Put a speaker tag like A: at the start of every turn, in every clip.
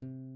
A: 早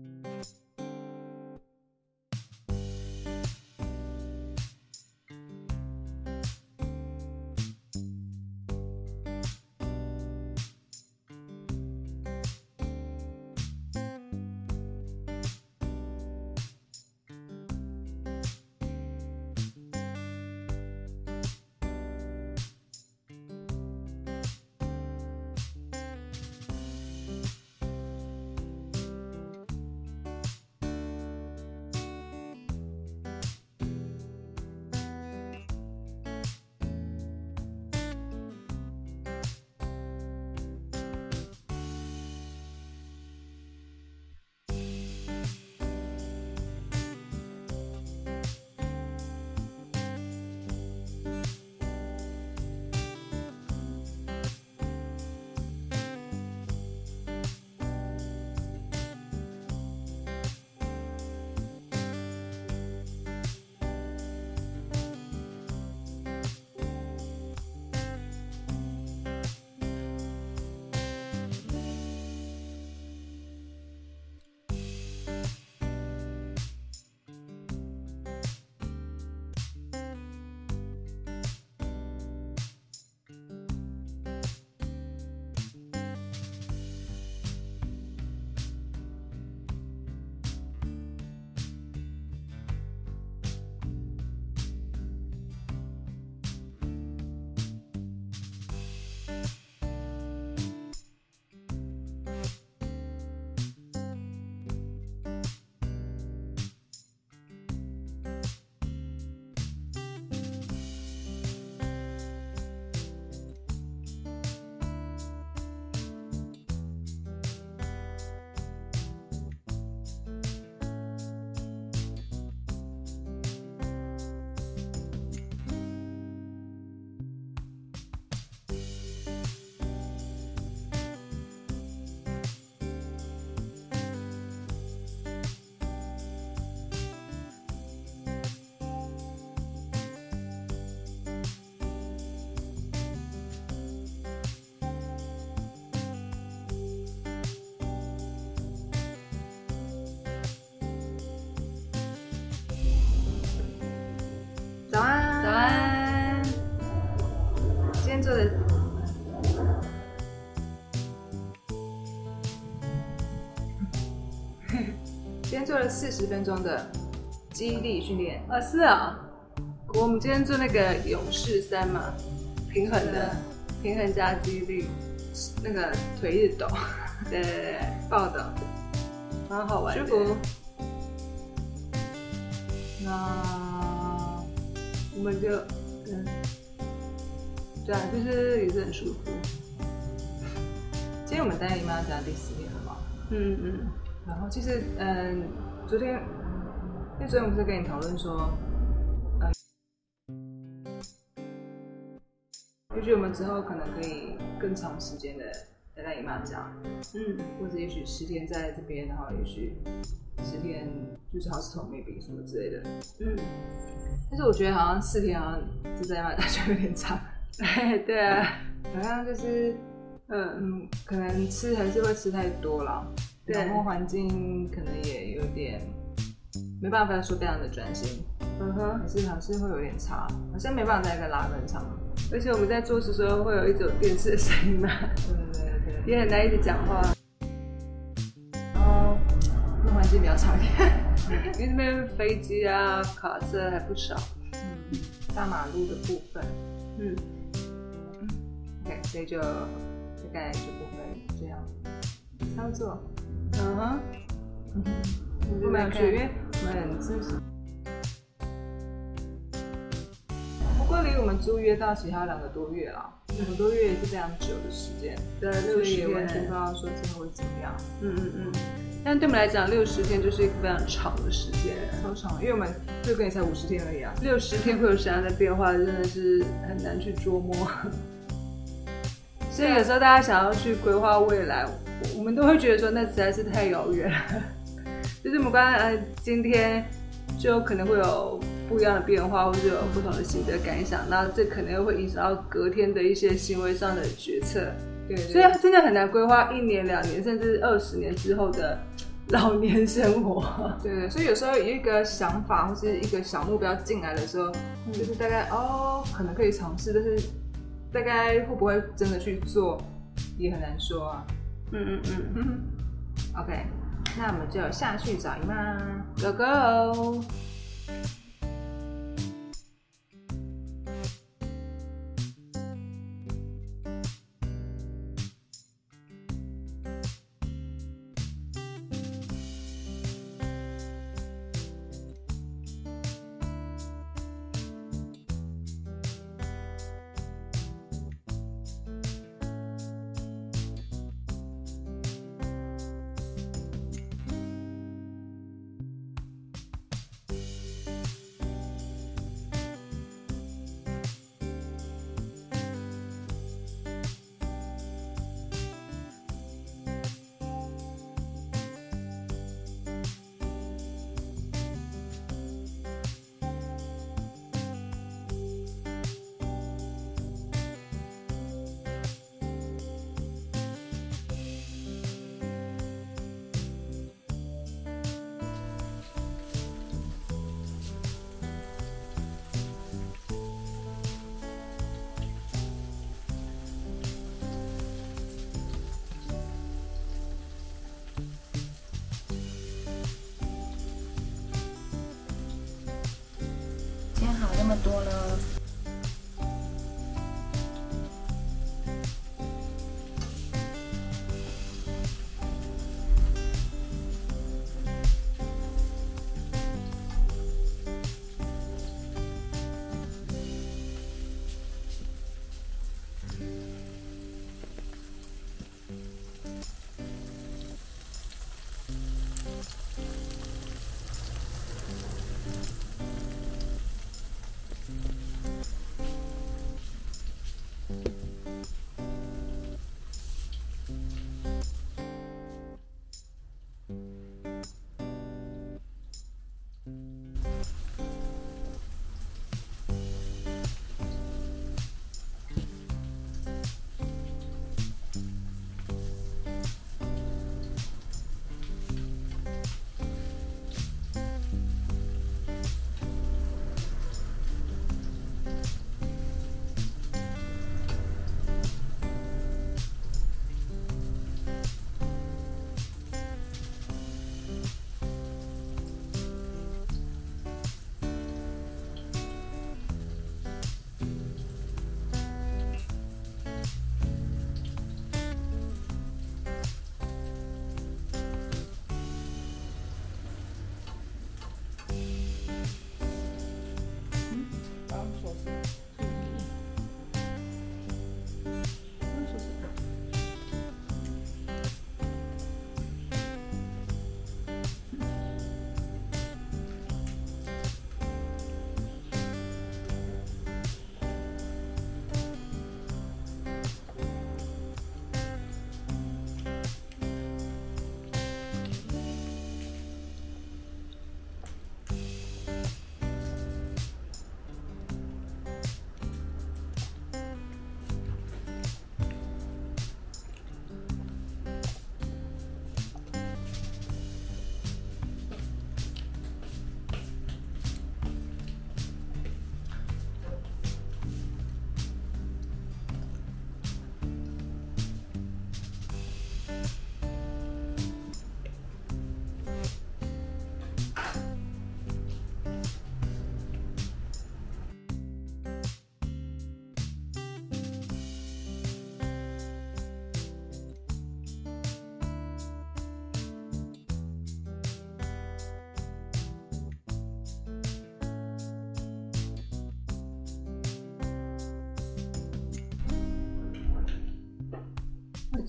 A: 天做的，今天做了四十分钟的肌力训练。
B: 啊是啊，
A: 我们今天做那个勇士三嘛，平衡的，平衡加肌力，那个腿一直抖，对对对，暴抖，蛮好玩的。
B: 舒服。
A: 那我们就嗯，对啊，就是也是很舒服。今天我们带姨妈讲第四天了嘛，
B: 嗯嗯，
A: 然后其实嗯，昨天因为昨天我不是跟你讨论说，嗯，也许我们之后可能可以更长时间的待在姨妈家，
B: 嗯，
A: 或者也许十天在这边，然后也许十天就是 hospital maybe 什么之类的，
B: 嗯，
A: 但是我觉得好像四天好像就在姨妈家就有点长，
B: 对啊，
A: 好像就是
B: 嗯
A: 嗯，可能吃还是会吃太多了，
B: 对
A: 然后环境可能也有点没办法说非常的专心，
B: 嗯哼，
A: 还是还是会有点差，好像没办法在一个拉分场。
B: 而且我们在做的时候会有一种电视的声音嘛，
A: 对对对对，
B: 也很难一直讲话。
A: 然后那环境比较差一点，
B: 因为那边飞机啊、卡车还不少。
A: 嗯，大马路的部分
B: 嗯
A: 所以就大概就不会这样操作。
B: 嗯哼，
A: 嗯哼，我觉得蛮有趣，因为我们自己。不过离我们租约到期还有两个多月了，两个多月也是非常久的时间，
B: 对，
A: 所
B: 六十
A: 以也完全不知。道说最后会怎么样。
B: 嗯嗯嗯。但对我们来讲，六十天就是一个非常长的时间。
A: 超长，因为我们这个也才五十天而已啊。
B: 六十天会有什么样的变化，真的是很难去捉摸。所以有时候大家想要去规划未来，我我们都会觉得说那实在是太遥远了。就是我们刚刚呃，今天就可能会有不一样的变化，或者有不同的心得感想，那这可能又会影响到隔天的一些行为上的决策。
A: 对对
B: 所以真的很难规划一年、两年，甚至二十年之后的老年生活。
A: 对 对，所以有时候有一个想法或是一个小目标进来的时候，就是大概哦，可能可以尝试，但是大概会不会真的去做，也很难说啊。
B: 嗯嗯嗯
A: OK，那我们就下去找姨妈。
B: ，Go Go！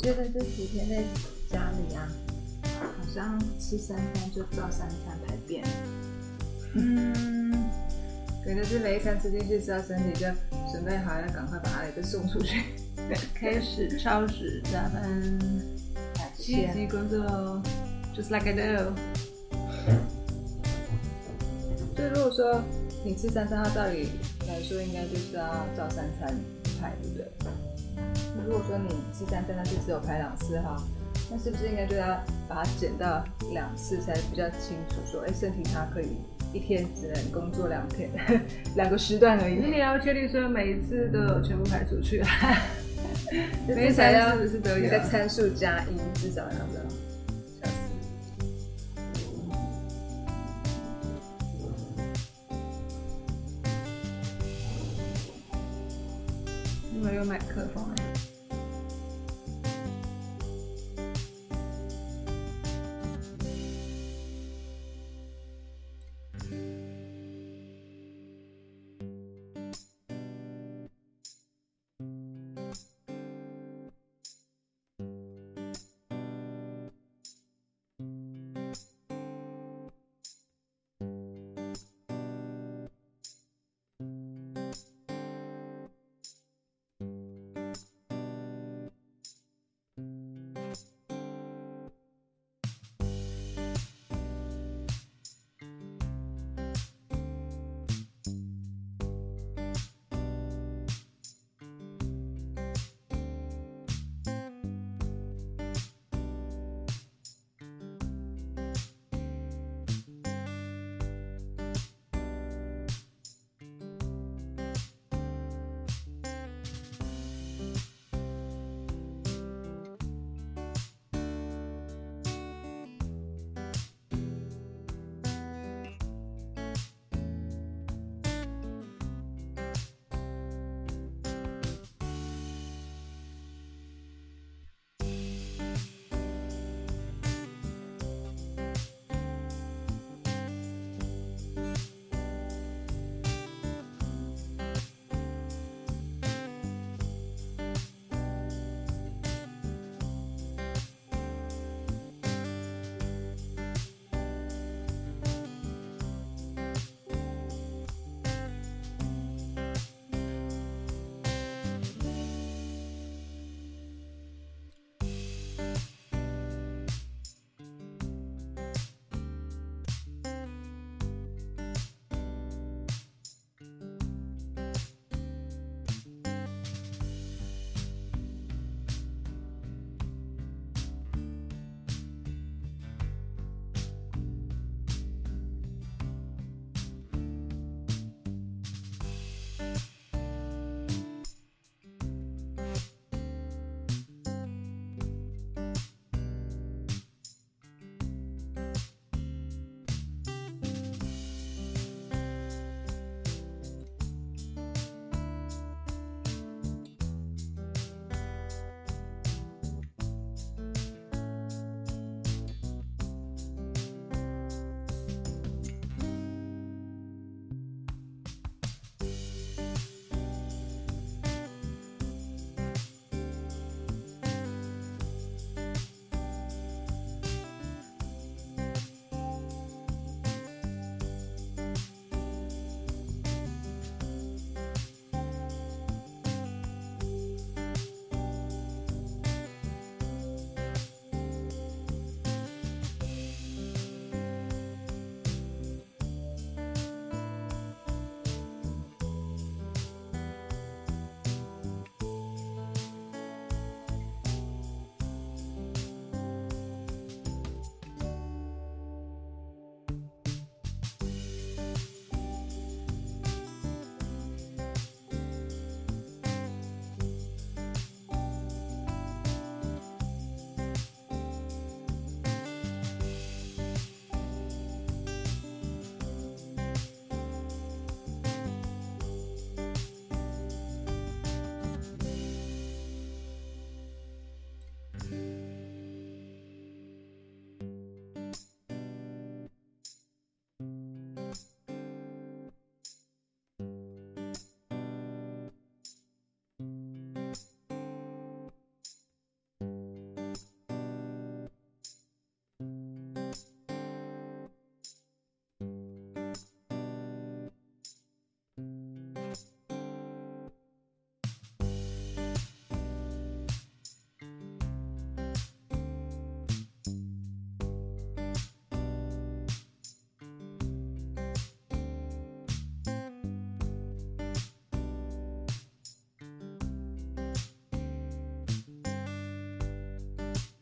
C: 觉得这几天在家里啊，
A: 好像吃三餐就照三餐排便。
B: 嗯，
A: 可能是每一餐吃进去之后，身体就准备好要赶快把它给送出去。
B: 开始超时加班，积极工作哦，just like I do。
A: 就如果说你吃三餐，它照理来说应该就是要照三餐排，对不对？如果说你吃三餐，但是只有排两次哈，那是不是应该就要把它减到两次才比较清楚？说，哎，身体它可以一天只能工作两天，两个时段而已。
B: 你也要确定说每一次都有全部排出去啊？
A: 每一餐是不是都有一个参数加一，至少要这样。
B: 因为有麦克风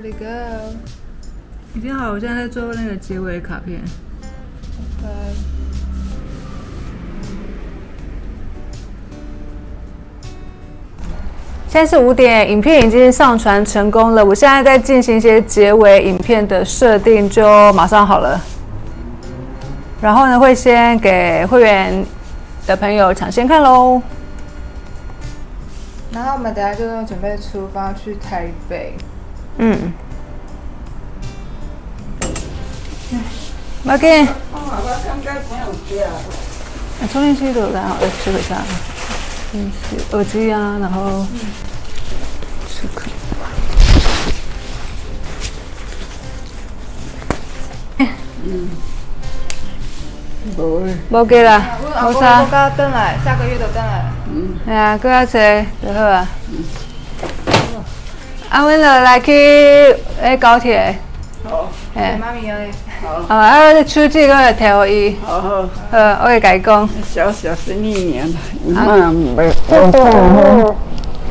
A: Let it go。
B: 已经好，我现在在做那个结尾卡片。
A: 拜。
B: 现在是五点，影片已经上传成功了。我现在在进行一些结尾影片的设定，就马上好了。然后呢，会先给会员的朋友抢先看喽。
A: 然后我们等下就准备出发去台北。
B: 嗯。马给。啊，充电器都然后再吃一下。嗯，耳机啊，然后出口。嗯。无。无给啦。
A: 好啥？我刚登来，下个月就登来。
B: 嗯。哎呀，搁要坐就好啊。嗯。啊，阮就来去诶高铁。
A: 好。诶。妈咪啊。
B: 好。啊，我手机我会摕互伊。
A: 好好。
B: 好，我会甲伊讲。
A: 小小生意年，妈袂我做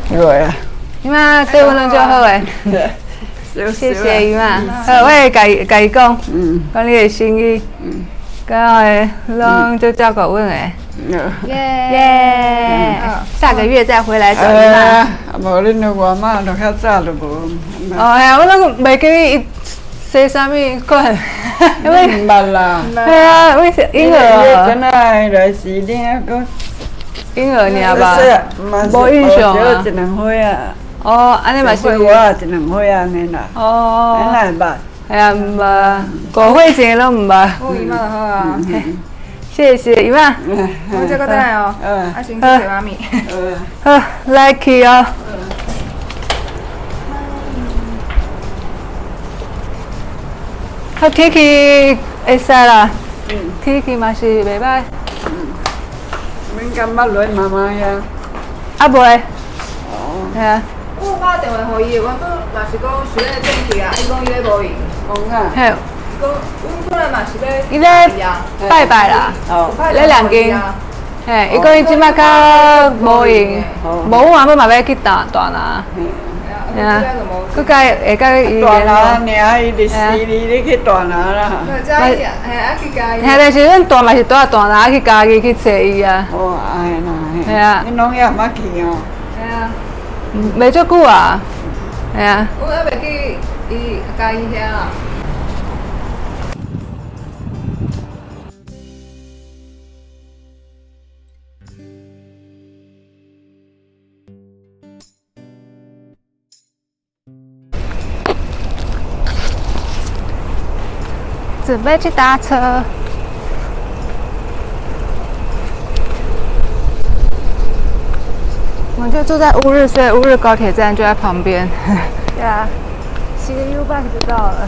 A: 对啊。
B: 姨妈对我拢就好诶。谢谢姨妈。好，我会甲伊甲伊讲。嗯。讲你诶心意。嗯。刚诶，拢就照顾阮诶。耶耶。下个月再回来找你妈。
A: 啊，无恁着外妈都较早着无。
B: 哦，哎呀，我那个袂记伊。说啥物款？
A: 因为唔捌啦。
B: 对啊，为是婴儿。
A: 真来来是恁个
B: 婴儿尔吧？
A: 无印象啊。一两岁啊。
B: 哦，安尼嘛是。
A: 我啊，一两岁安尼啦。
B: 哦。
A: 安尼捌。
B: 哎呀，唔捌，五岁前都唔捌。
A: 我姨妈就好啊。
B: 谢谢姨妈。
A: 我这个等来哦。嗯。啊，先谢谢妈咪。
B: 嗯。好，来去哦。好天气会使啦，天气嘛是袂歹。
A: 免干捌落妈妈呀？
B: 阿袂。哦。系啊。
A: 我打电话互伊，我都若是讲需要电器啊，伊讲伊咧无用。讲啊。嘿。讲，阮可能嘛是咧。
B: 伊咧拜拜啦。哦。咧两间。嘿，伊讲伊即摆较无闲，无我嘛要嘛要去大大拿。啊，佮甲会甲伊
A: 大拿尔，伊伫市里咧去大拿啦。
B: 嘛，系啊，去家己。但是阮大嘛是大大拿去家己去找伊啊。
A: 哦，哎啦，
B: 系啊。
A: 你拢也毋捌去哦？
B: 吓啊。未足久啊。系啊。
A: 我还未去伊家己遐啊。
B: 准备去搭车，我们就住在乌日，所以乌日高铁站就在旁边。对啊，骑个 U bike 就到了。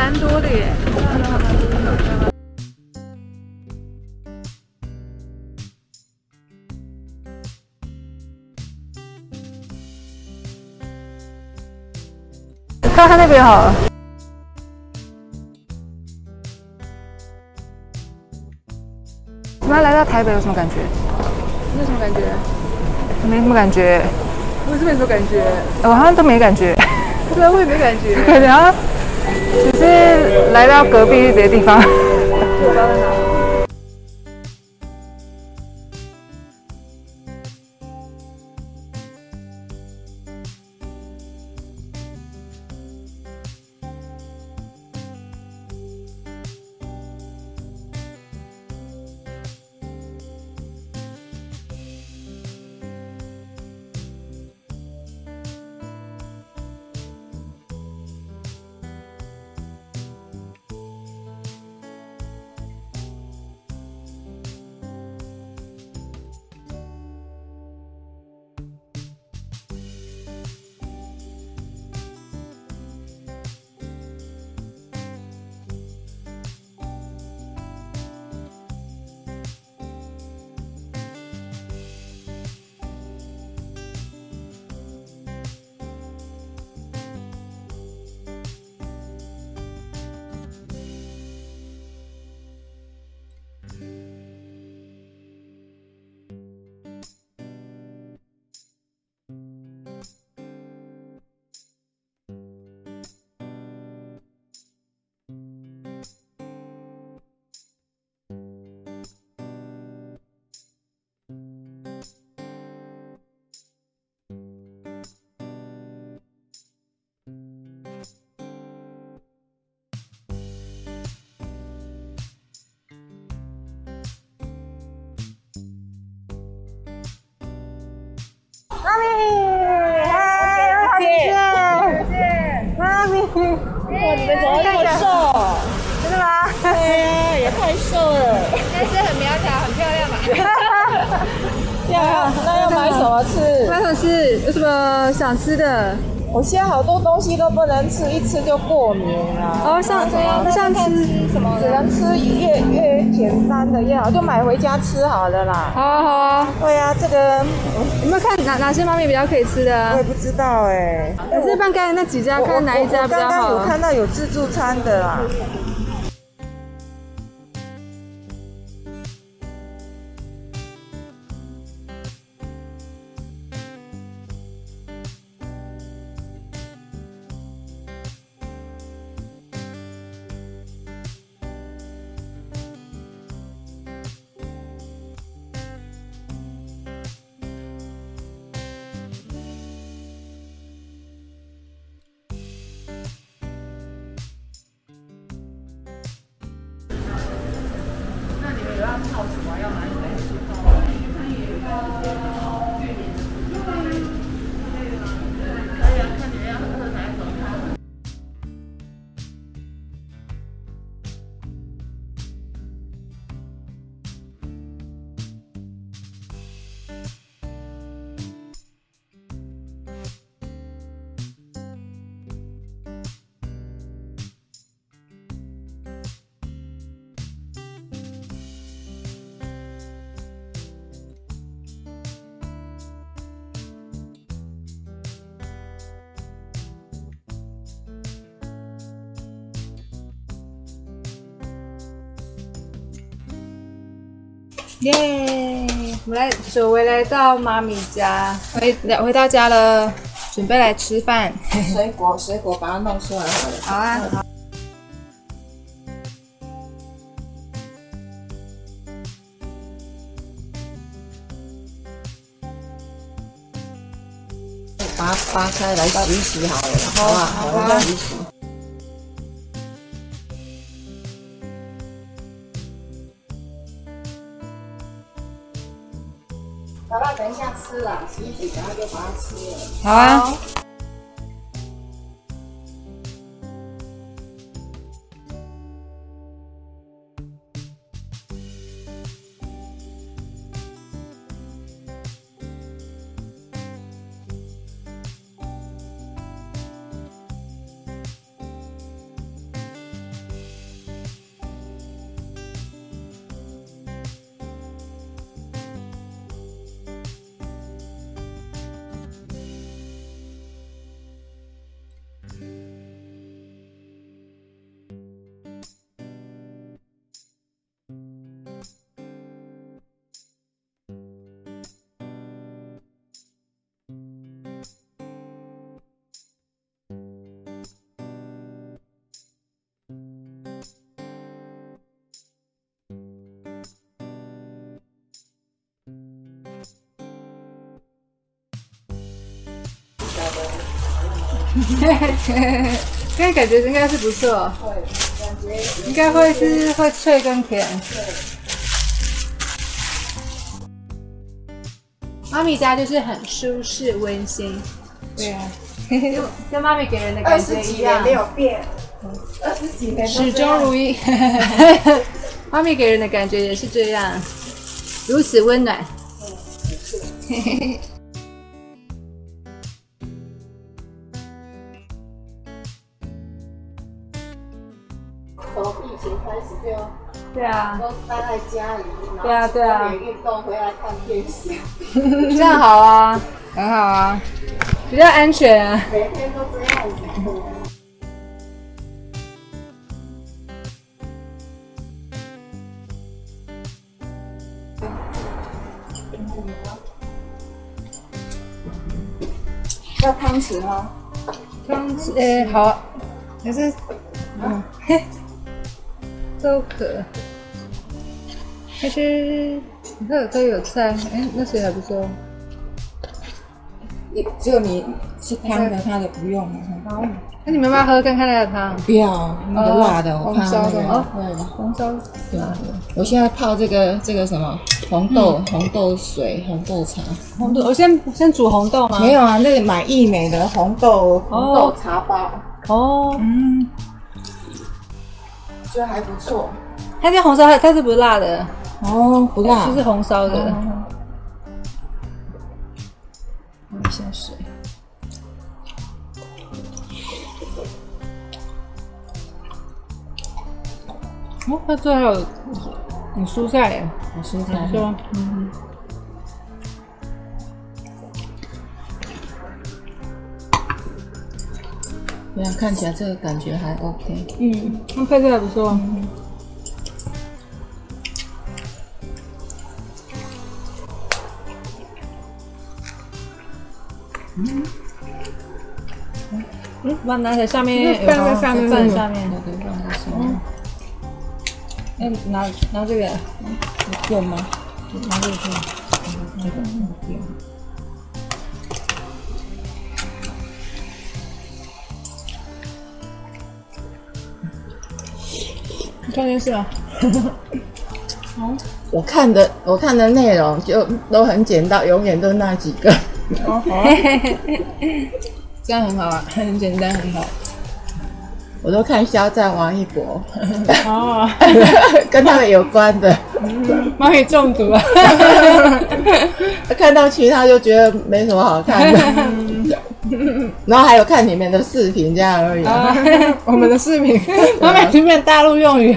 B: 蛮多的耶。看看那边好了。怎么来到台北有什么感觉？
A: 没什么感觉？
B: 没什么感觉，
A: 我是没什么感觉，
B: 我好像都没感觉。
A: 对啊，我也没感觉。
B: 然后只是来到隔壁的地方。
D: 们怎么那么瘦？真的吗？对呀，也太瘦了。
A: 但是很苗条，很漂亮嘛。
D: 要，那要买什么吃？
A: 买什么吃？有什么想吃的？
D: 我现在好多东西都不能吃，一吃就过敏啊。
A: 哦，像那像吃什么？
D: 只能吃越越简单的越好，就买回家吃好了啦。
A: 好啊好啊。
D: 对啊，这个
A: 有没有看哪哪些妈咪比较可以吃的啊
D: 我也？不知道哎。
A: 可是刚才那几家，看哪一家比较
D: 我刚刚有？看到有自助餐的啦。
A: 耶！我们来久违来到妈咪家，回来回到家了，准备来吃饭。
D: 水果水果把它弄出来好了。
A: 好啊。
D: 把它扒开来洗一洗好了，好啊？
A: 好
D: 啊洗洗。爸爸，等一下吃了，洗一洗，然后就把它吃了。
A: 好啊。
B: 现在感觉应该是不错，会，感觉应该会是会脆跟甜。妈咪家就是很舒适温馨，对啊，跟跟妈咪给人的感觉一样，没
D: 有变，二十几年
B: 始终如一。妈咪给人的感觉也是这样，如此温暖。
D: 从疫情开始就
B: 对啊，
D: 都待在家里，
B: 对啊对啊
D: 然后去公园运动回来看电视，
B: 这样好啊，很好啊，比较安全啊。
D: 每天都这样子。要汤匙吗？
B: 汤匙，诶、好，可是，嗯，嘿，都可。其实这都有菜，哎、那谁还不错？
D: 你只有你是汤的，他的不用了。
B: 好，那你们要喝看看那个汤？
D: 不要那个辣的，我怕那个。
B: 红烧的哦
D: 对
B: 红烧
D: 对，我现在泡这个这个什么红豆、红豆水、红豆茶。
B: 红豆，我先先煮红豆吗？
D: 没有啊，那个买益美的红豆红豆茶包，
B: 哦，
D: 嗯，觉得还不错。
B: 它这红烧，它是不辣的，
D: 哦，不辣，
B: 就是红烧的。
D: 放一下水。
B: 哦，它这还有有蔬菜
D: 蔬菜
B: 是吗？嗯。
D: 这样看起来这个感觉还 OK。
B: 嗯，那配色还不错。嗯，把它拿起来，下面有
A: 放在下面
B: 放在下面。
D: 对对，放在下面。
B: 哎，拿拿这个，
D: 用吗？
B: 拿这个可以。
D: 这个不用。
B: 你看电视啊？
D: 我看的我看的内容就都很简单，永远都那几个。
B: 这样很好啊，很简单，很好。
D: 我都看肖战、王一博，
B: 哦，
D: 跟他们有关的。
B: 妈咪中毒啊！
D: 看到其他就觉得没什么好看的，然后还有看里面的视频这样而已。
B: 啊，我们的视频，妈咪里面大陆用语。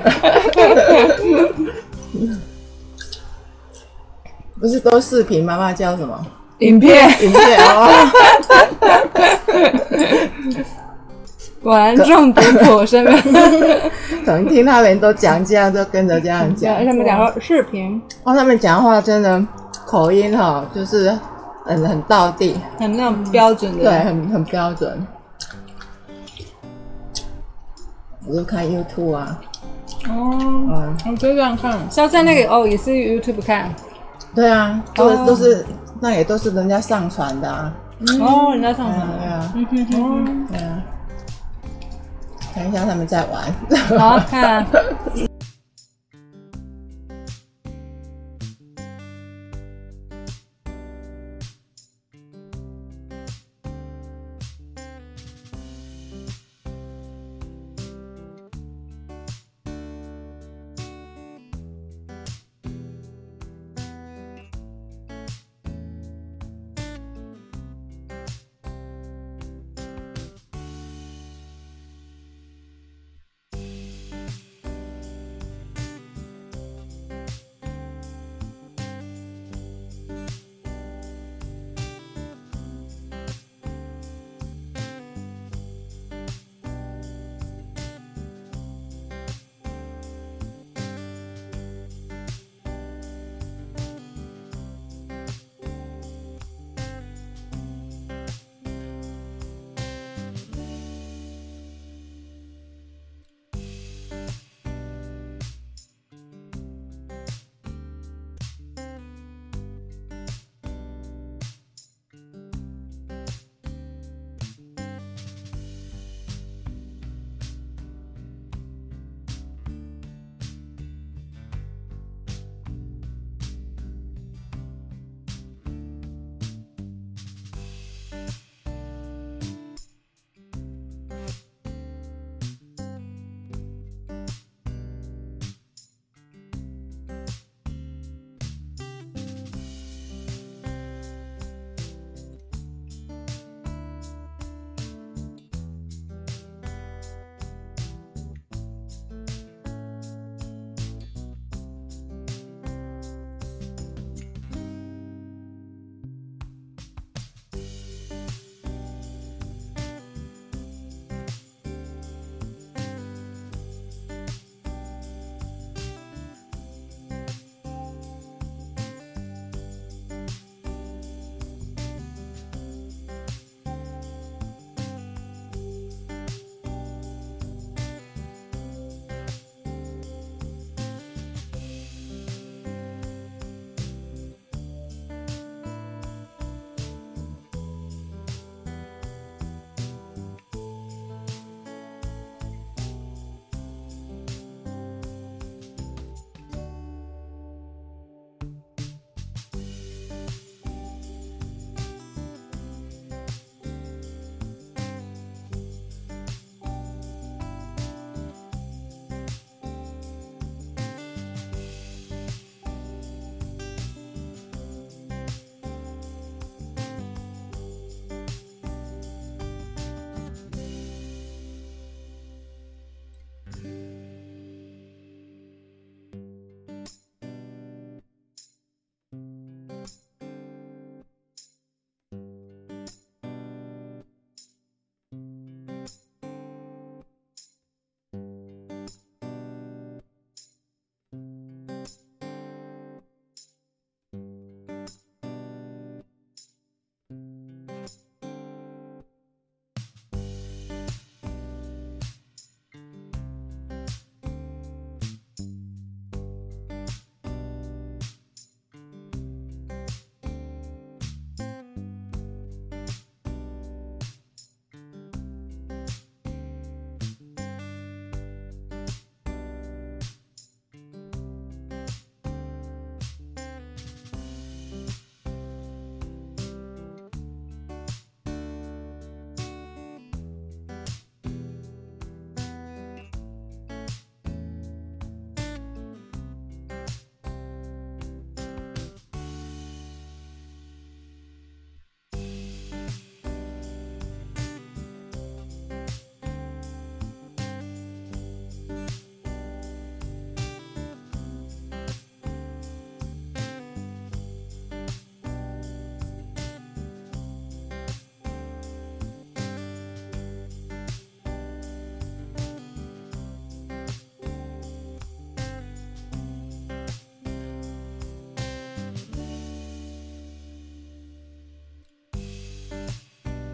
D: 不是都视频，妈妈叫什么？
B: 影片，
D: 影片哦。
B: 果然中毒颇深啊！
D: 可能听他们都讲这样，就跟着这样讲。
B: 他们讲说视频
D: 哦，他们讲话真的口音哈、就是很很道地，
B: 很那种标准的。
D: 对，很很标准。我就看 YouTube 啊，
B: 哦，
D: 嗯，
B: 我就这样看。肖战那个哦，也是 YouTube 看。
D: 对啊，这个
B: 哦。
D: 都是、那也都是人家上传的啊，
B: 哦，人家上传的。
D: 对啊，
B: 嗯哼哼
D: 对啊。看一下他们在玩，
B: 好，好 看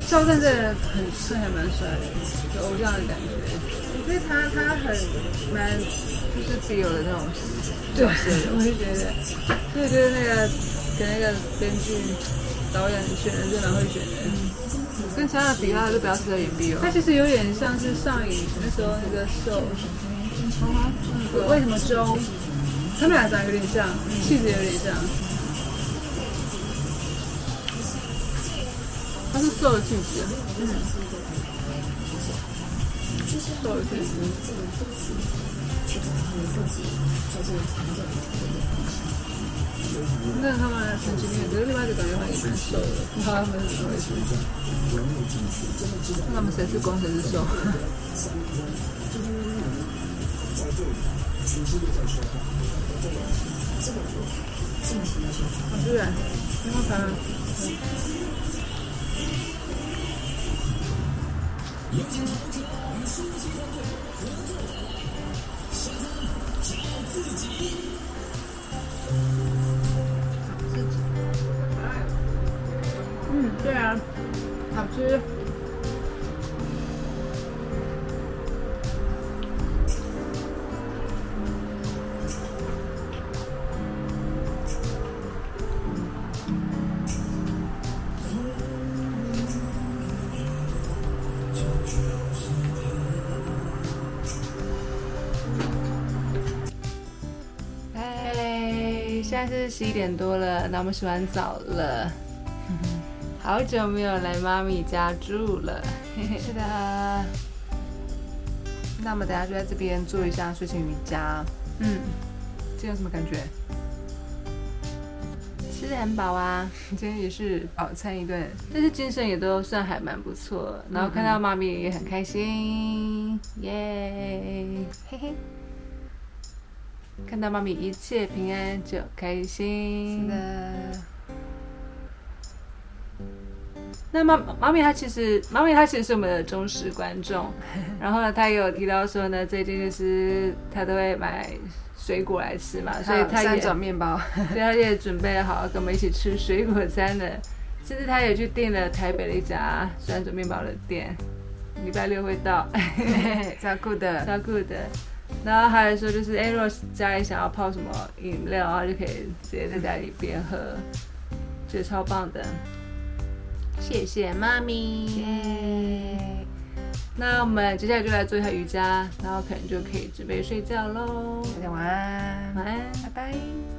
E: 赵赞这个很帅，还蛮帅的，有偶像的感觉。
A: 我觉得他他很蛮就是自由的那种
E: 对，我也觉得，所以觉得那个给那个编剧、导演选人真的会选的。跟其他的比，他就比较适合演 BL。他其实有点像是上影那时候那个受，为什么周？他们俩长得有点像，气质有点像。他是瘦的气质，嗯，瘦的气质。那他们神经病，可是另外一个感觉他也蛮瘦的，他们是怎么回事。
A: 那他们谁是攻谁是受？
E: 好突然，然后看。嗯，
B: 在是十一点多了，那我们洗完澡了。好久没有来妈咪家住了，
A: 是的。那我们等下就在这边做一下睡前瑜伽。
B: 嗯，
A: 今天有什么感觉？
B: 吃的很饱啊，
A: 今天也是饱餐一顿，
B: 但是精神也都算还蛮不错。然后看到妈咪也很开心，耶，嘿嘿。看到妈咪一切平安就开心。
A: 是的。
B: 那妈妈咪她其实妈咪她其实是我们的忠实观众，然后呢，她也有提到说呢，最近就是她都会买水果来吃嘛，所以她也
A: 三种面包，
B: 所以她也准备好跟我们一起吃水果餐的，甚至她也去订了台北的一家酸种面包的店，礼拜六会到，
A: 超酷的，
B: 超酷的。然后还有说就是，哎，如果家里想要泡什么饮料啊，就可以直接在家里边喝，觉得超棒的。谢谢妈咪。那我们接下来就来做一下瑜伽，然后可能就可以准备睡觉喽。
A: 大家晚安，
B: 晚安，
A: 拜拜。